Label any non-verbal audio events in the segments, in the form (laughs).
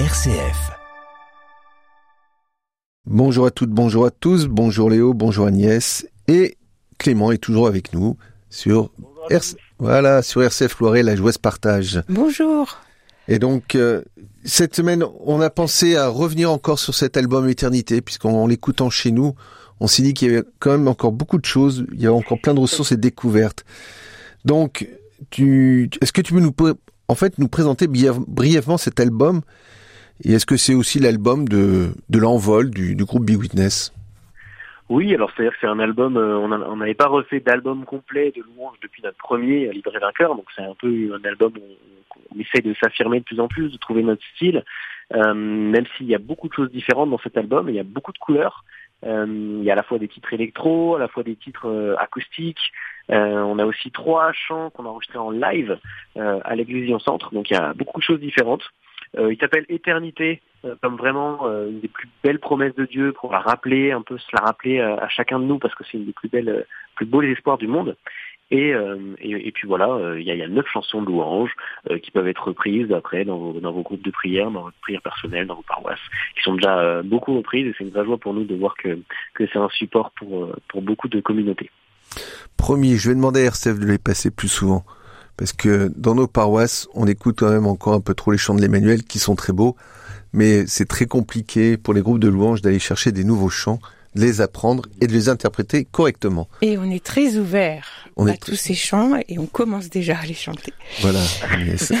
RCF. Bonjour à toutes, bonjour à tous, bonjour Léo, bonjour Agnès et Clément est toujours avec nous sur RC... voilà sur RCF Loiret, la joueuse partage. Bonjour. Et donc euh, cette semaine, on a pensé à revenir encore sur cet album Éternité puisqu'en l'écoutant chez nous, on s'est dit qu'il y avait quand même encore beaucoup de choses, il y a encore plein de ressources et découvertes. Donc tu est-ce que tu peux nous en fait nous présenter brièvement cet album et est-ce que c'est aussi l'album de, de l'envol du, du, groupe Big Witness? Oui, alors c'est-à-dire que c'est un album, euh, on n'avait pas refait d'album complet de louange depuis notre premier, Libre et Vainqueur, donc c'est un peu un album où on, essaie de s'affirmer de plus en plus, de trouver notre style, euh, même s'il y a beaucoup de choses différentes dans cet album, il y a beaucoup de couleurs, euh, il y a à la fois des titres électro, à la fois des titres euh, acoustiques, euh, on a aussi trois chants qu'on a enregistrés en live à l'Église Centre, donc il y a beaucoup de choses différentes. Euh, il s'appelle Éternité, euh, comme vraiment euh, une des plus belles promesses de Dieu pour la rappeler, un peu se la rappeler à chacun de nous, parce que c'est une des plus belles, plus beaux espoirs du monde. Et, puis voilà, il y, a, neuf chansons de louanges qui peuvent être reprises après dans vos, groupes de prière, dans votre prière personnelle, dans vos paroisses, qui sont déjà beaucoup reprises. Et c'est une vraie joie pour nous de voir que, c'est un support pour, pour beaucoup de communautés. Premier, je vais demander à RCF de les passer plus souvent parce que dans nos paroisses, on écoute quand même encore un peu trop les chants de l'Emmanuel qui sont très beaux, mais c'est très compliqué pour les groupes de louanges d'aller chercher des nouveaux chants, de les apprendre et de les interpréter correctement. Et on est très ouvert à tous ces chants et on commence déjà à les chanter. Voilà. Agnès.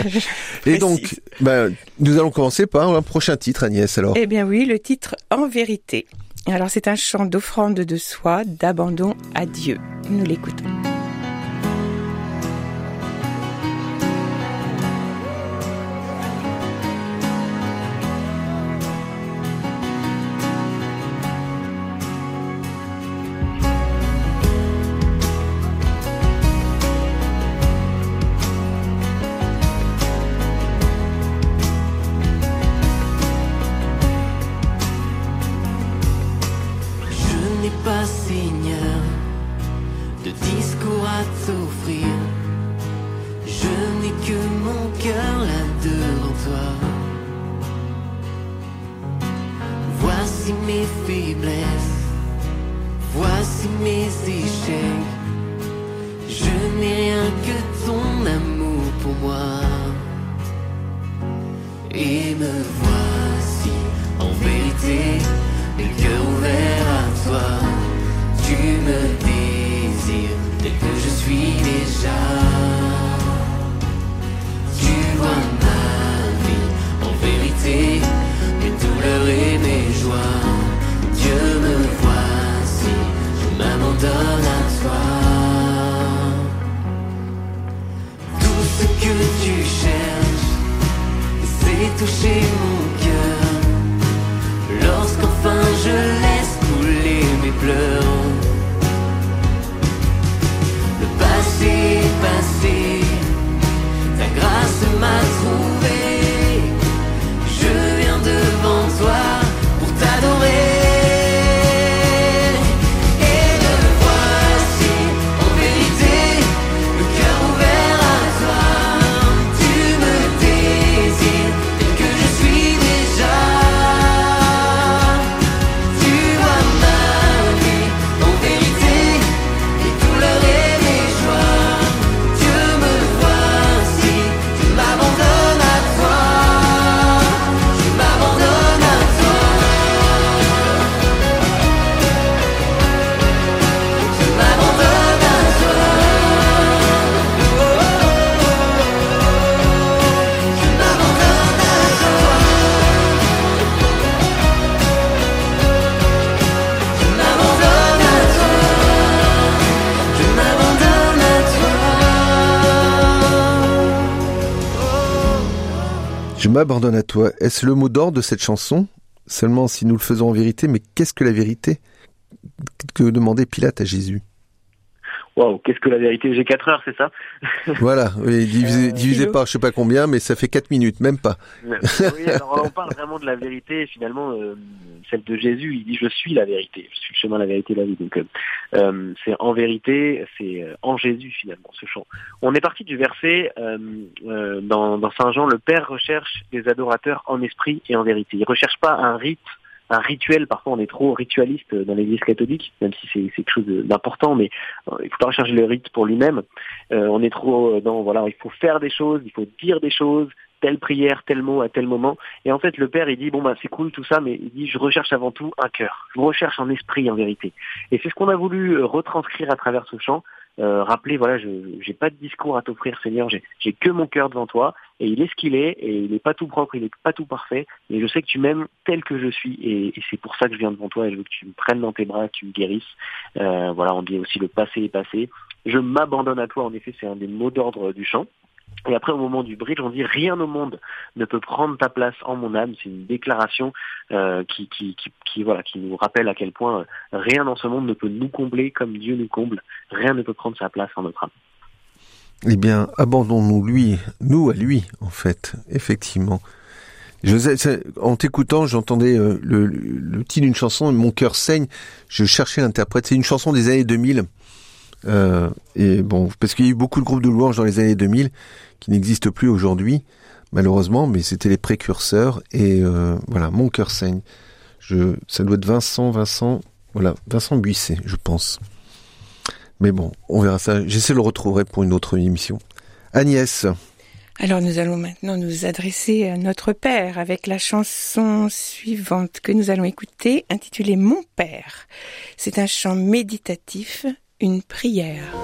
(laughs) et donc, ben, nous allons commencer par un prochain titre, Agnès. Alors. Eh bien oui, le titre En vérité. Alors c'est un chant d'offrande de soi, d'abandon à Dieu. Nous l'écoutons. cœur là devant toi. Voici mes faiblesses, voici mes échecs. Je n'ai rien que ton amour pour moi. Et me voici en vérité, les cœurs ouverts à toi. Tu me désires tel que je suis déjà. M'abandonne à toi. Est-ce le mot d'ordre de cette chanson? Seulement si nous le faisons en vérité, mais qu'est-ce que la vérité? Que demandait Pilate à Jésus? Waouh, qu'est-ce que la vérité J'ai 4 heures, c'est ça (laughs) Voilà, oui, divisé, Euh, divisé par je sais pas combien, mais ça fait 4 minutes, même pas. Oui, alors on parle vraiment de la vérité, finalement, euh, celle de Jésus, il dit je suis la vérité, je suis le chemin, la vérité, la vie. Donc euh, c'est en vérité, c'est en Jésus finalement ce chant. On est parti du verset euh, euh, dans, dans Saint Jean, le Père recherche des adorateurs en esprit et en vérité. Il recherche pas un rite un rituel, parfois on est trop ritualiste dans l'église catholique, même si c'est quelque chose d'important, mais euh, il faut pas rechercher le rite pour lui-même. Euh, on est trop dans, voilà, il faut faire des choses, il faut dire des choses, telle prière, tel mot à tel moment. Et en fait, le père, il dit, bon, bah, c'est cool tout ça, mais il dit, je recherche avant tout un cœur. Je recherche un esprit, en vérité. Et c'est ce qu'on a voulu euh, retranscrire à travers ce chant. Euh, rappeler, voilà, je j'ai pas de discours à t'offrir, Seigneur, j'ai que mon cœur devant toi, et il est ce qu'il est, et il n'est pas tout propre, il n'est pas tout parfait, mais je sais que tu m'aimes tel que je suis, et, et c'est pour ça que je viens devant toi, et je veux que tu me prennes dans tes bras, que tu me guérisses. Euh, voilà, on dit aussi le passé est passé. Je m'abandonne à toi, en effet, c'est un des mots d'ordre du chant. Et après, au moment du bridge, on dit rien au monde ne peut prendre ta place en mon âme. C'est une déclaration euh, qui, qui, qui, voilà, qui nous rappelle à quel point euh, rien dans ce monde ne peut nous combler comme Dieu nous comble. Rien ne peut prendre sa place en notre âme. Eh bien, abandonnons-nous lui, nous à lui, en fait, effectivement. Je, en t'écoutant, j'entendais euh, le titre d'une chanson, Mon cœur saigne. Je cherchais l'interprète. C'est une chanson des années 2000. Euh, et bon, parce qu'il y a eu beaucoup de groupes de louanges dans les années 2000 qui n'existent plus aujourd'hui, malheureusement, mais c'était les précurseurs. Et euh, voilà, Mon cœur saigne. Je, ça doit être Vincent, Vincent, voilà, Vincent Buisset, je pense. Mais bon, on verra ça. J'essaie de le retrouver pour une autre émission. Agnès, Alors nous allons maintenant nous adresser à notre Père avec la chanson suivante que nous allons écouter intitulée Mon Père. C'est un chant méditatif, une prière.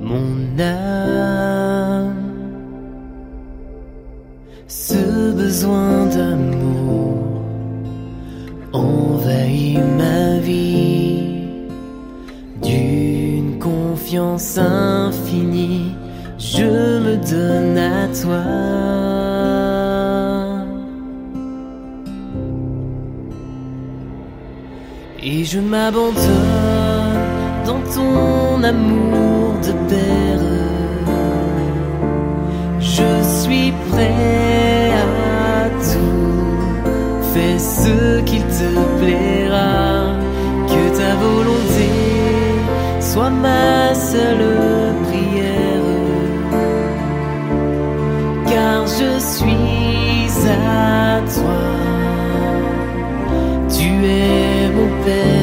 Mon âme. Ce besoin d'amour envahit ma vie d'une confiance infinie. Je me donne à toi. Et je m'abandonne dans ton amour de père. Je suis prêt à tout. Fais ce qu'il te plaira. Que ta volonté soit ma seule prière. Car je suis à toi. Tu es mon Père,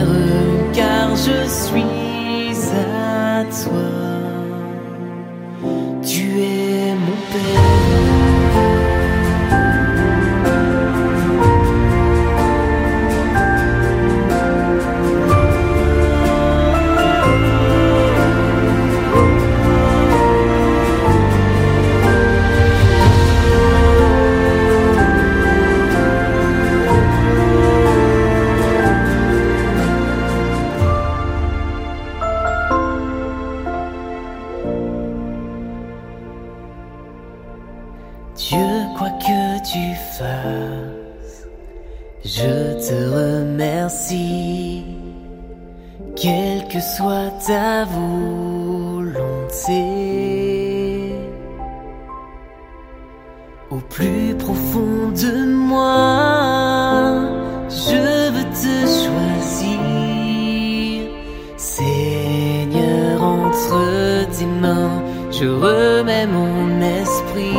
plus profond de moi, je veux te choisir. Seigneur, entre tes mains, je remets mon esprit.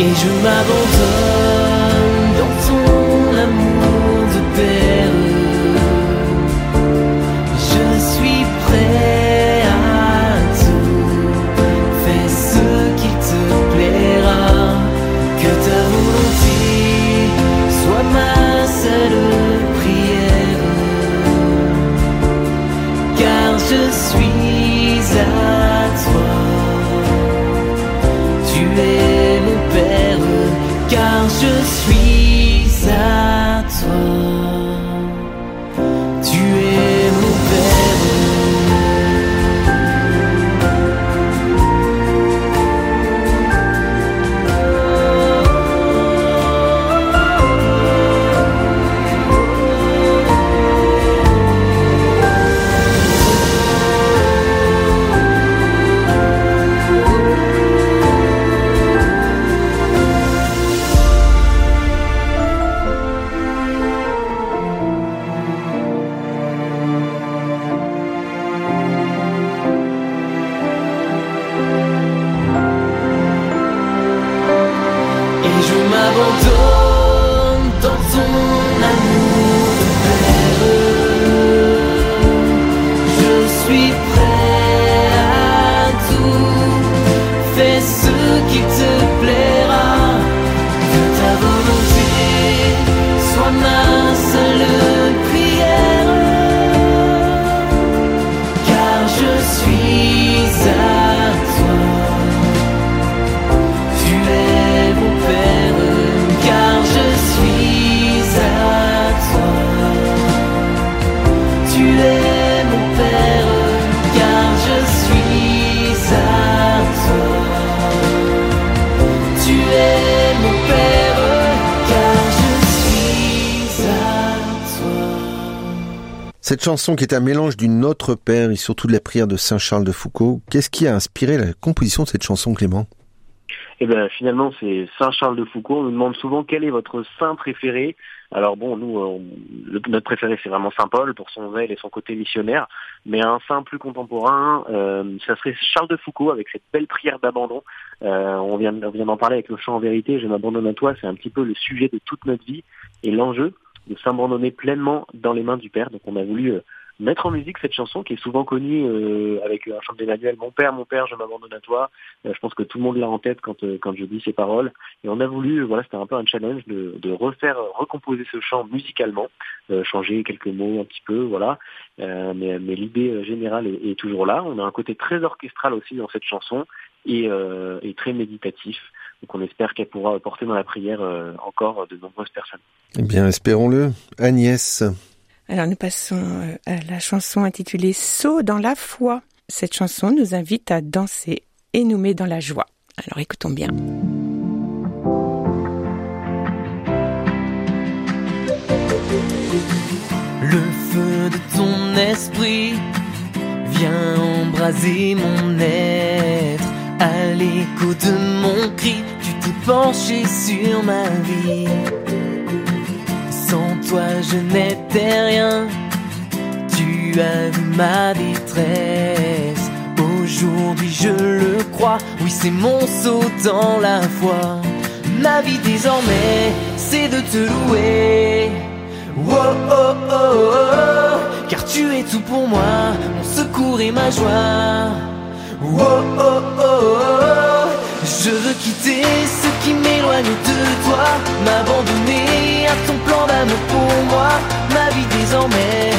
Et je m'abandonne chanson qui est un mélange du Notre Père et surtout de la prière de Saint Charles de Foucault, qu'est-ce qui a inspiré la composition de cette chanson, Clément? Eh bien, finalement, c'est Saint Charles de Foucault. On nous demande souvent quel est votre saint préféré. Alors bon, nous, euh, notre préféré, c'est vraiment Saint Paul pour son zèle et son côté missionnaire. Mais un saint plus contemporain, euh, ça serait Charles de Foucault avec cette belle prière d'abandon. Euh, on vient, on vient d'en parler avec le chant en vérité. Je m'abandonne à toi. C'est un petit peu le sujet de toute notre vie et l'enjeu de s'abandonner pleinement dans les mains du Père. Donc on a voulu euh, mettre en musique cette chanson qui est souvent connue euh, avec un chant d'Emmanuel, Mon Père, mon Père, je m'abandonne à toi. Euh, je pense que tout le monde l'a en tête quand, quand je dis ces paroles. Et on a voulu, voilà, c'était un peu un challenge de, de refaire, recomposer ce chant musicalement, changer quelques mots un petit peu, voilà. mais, mais l'idée générale est, est, toujours là. On a un côté très orchestral aussi dans cette chanson et, et très méditatif. Donc on espère qu'elle pourra porter dans la prière euh, encore de nombreuses personnes. Eh bien, espérons-le. Agnès. Alors nous passons euh, à la chanson intitulée Saut dans la foi. Cette chanson nous invite à danser et nous met dans la joie. Alors écoutons bien. Le feu de ton esprit vient embraser mon être à l'écho de mon cri penché sur ma vie. Sans toi, je n'étais rien. Tu as vu ma détresse. Aujourd'hui, je le crois. Oui, c'est mon saut dans la foi. Ma vie désormais, c'est de te louer. Oh, oh, oh, oh, car tu es tout pour moi, mon secours et ma joie. Oh, oh, oh, oh, je veux quitter ce qui m'éloigne de toi, m'abandonner à ton plan d'amour pour moi. Ma vie désormais,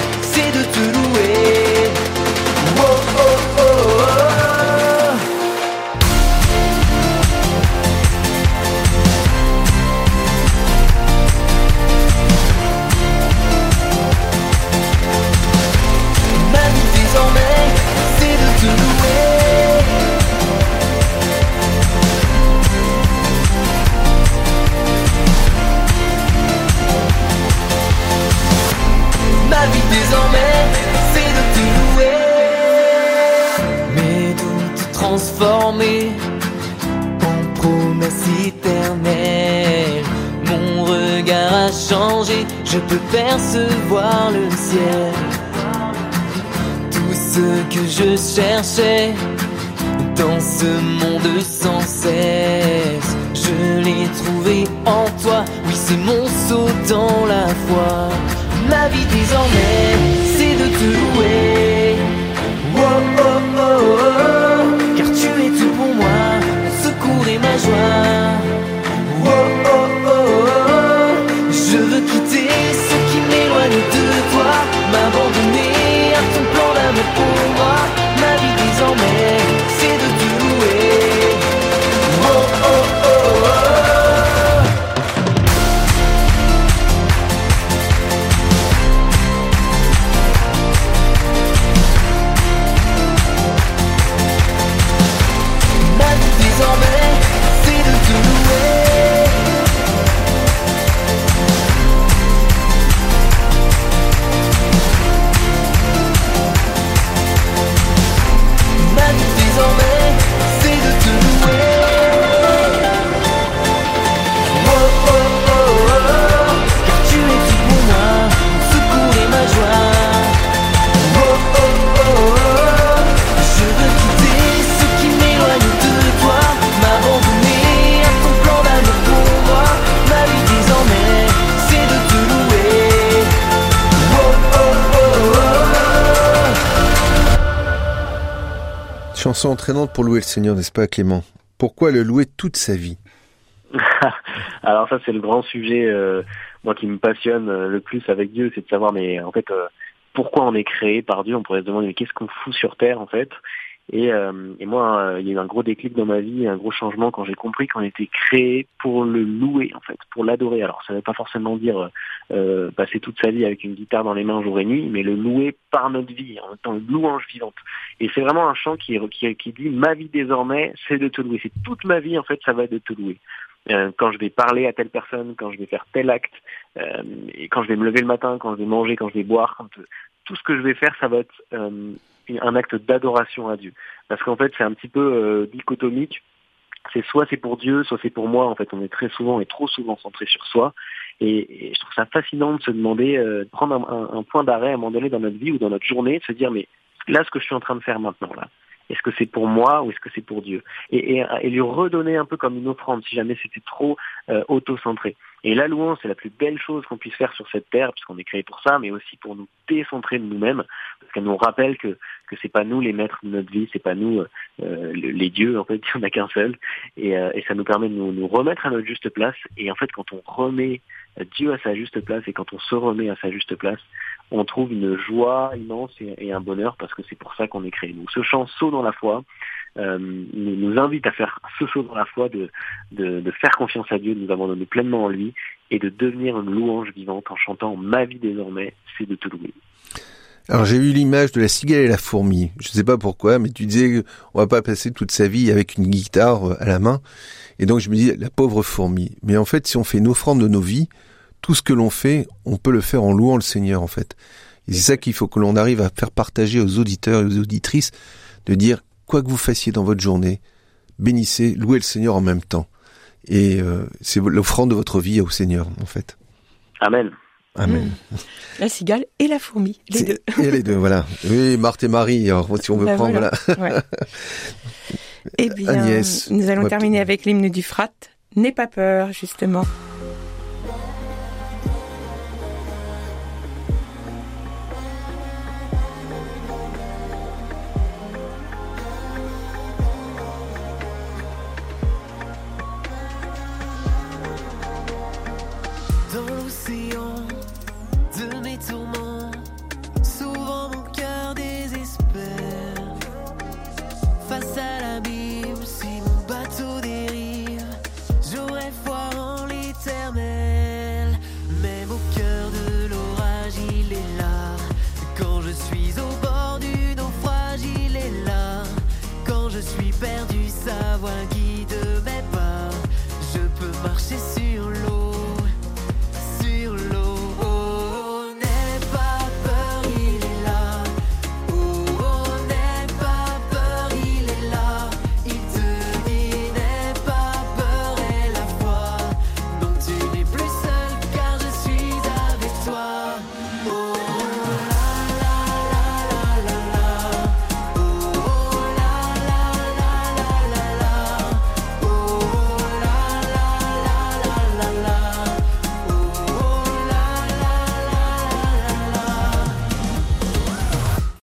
changé, je peux percevoir le ciel. Tout ce que je cherchais dans ce monde sans cesse, je l'ai trouvé en toi. Oui, c'est mon saut dans la foi. Ma vie désormais, c'est de te louer. Oh, oh, oh, car tu es tout pour moi, secours et ma joie. Entraînante pour louer le Seigneur, n'est-ce pas Clément? Pourquoi le louer toute sa vie? (laughs) Alors ça c'est le grand sujet, euh, moi qui me passionne euh, le plus avec Dieu, c'est de savoir mais en fait euh, pourquoi on est créé par Dieu? On pourrait se demander mais qu'est-ce qu'on fout sur terre en fait? Et, euh, et moi euh, il y a eu un gros déclic dans ma vie, un gros changement quand j'ai compris qu'on était créé pour le louer en fait, pour l'adorer. Alors ça ne veut pas forcément dire euh, passer toute sa vie avec une guitare dans les mains jour et nuit, mais le louer par notre vie, en étant une louange vivante. Et c'est vraiment un chant qui, qui, qui dit ma vie désormais, c'est de te louer. C'est toute ma vie en fait, ça va être de te louer. Euh, quand je vais parler à telle personne, quand je vais faire tel acte, euh, et quand je vais me lever le matin, quand je vais manger, quand je vais boire, quand, tout ce que je vais faire, ça va être euh, un acte d'adoration à Dieu. Parce qu'en fait, c'est un petit peu euh, dichotomique. C'est soit c'est pour Dieu, soit c'est pour moi. En fait, on est très souvent et trop souvent centré sur soi. Et, je trouve ça fascinant de se demander, euh, de prendre un, un point d'arrêt à un moment donné dans notre vie ou dans notre journée, de se dire mais là, ce que je suis en train de faire maintenant, là, est-ce que c'est pour moi ou est-ce que c'est pour Dieu? Et, et, et, lui redonner un peu comme une offrande si jamais c'était trop euh, auto-centré. Et la louange, c'est la plus belle chose qu'on puisse faire sur cette terre, puisqu'on est créé pour ça, mais aussi pour nous décentrer de nous-mêmes, parce qu'elle nous rappelle que que c'est pas nous les maîtres de notre vie, c'est pas nous euh, les dieux, en fait, (laughs) il n'y en a qu'un seul, et, euh, ça nous permet de nous, nous, remettre à notre juste place. Et en fait, quand on remet Dieu à sa juste place et quand on se remet à sa juste place, on trouve une joie immense et, un bonheur parce que c'est pour ça qu'on est créé. Donc ce chant saut dans la foi euh, nous, invite à faire ce saut dans la foi, de, de, de, faire confiance à Dieu, de nous abandonner pleinement en lui et de devenir une louange vivante en chantant Ma vie désormais, c'est de te louer. Alors j'ai eu l'image de la cigale et la fourmi. Je ne sais pas pourquoi, mais tu disais on va pas passer toute sa vie avec une guitare euh, à la main. Et donc je me dis la pauvre fourmi. Mais en fait, si on fait une offrande de nos vies, tout ce que l'on fait, on peut le faire en louant le Seigneur en fait. Et c'est ça qu'il faut que l'on arrive à faire partager aux auditeurs et aux auditrices, de dire quoi que vous fassiez dans votre journée, bénissez, louez le Seigneur en même temps. Et euh, c'est l'offrande de votre vie au Seigneur en fait. Amen. Amen. Mmh. La cigale et la fourmi, les deux. (laughs) Et les deux, voilà. Oui, Marthe et Marie, alors, si on veut ben prendre, voilà. (laughs) Eh bien, Agnès, nous allons terminer avec l'hymne du Frat. N'aie pas peur, justement.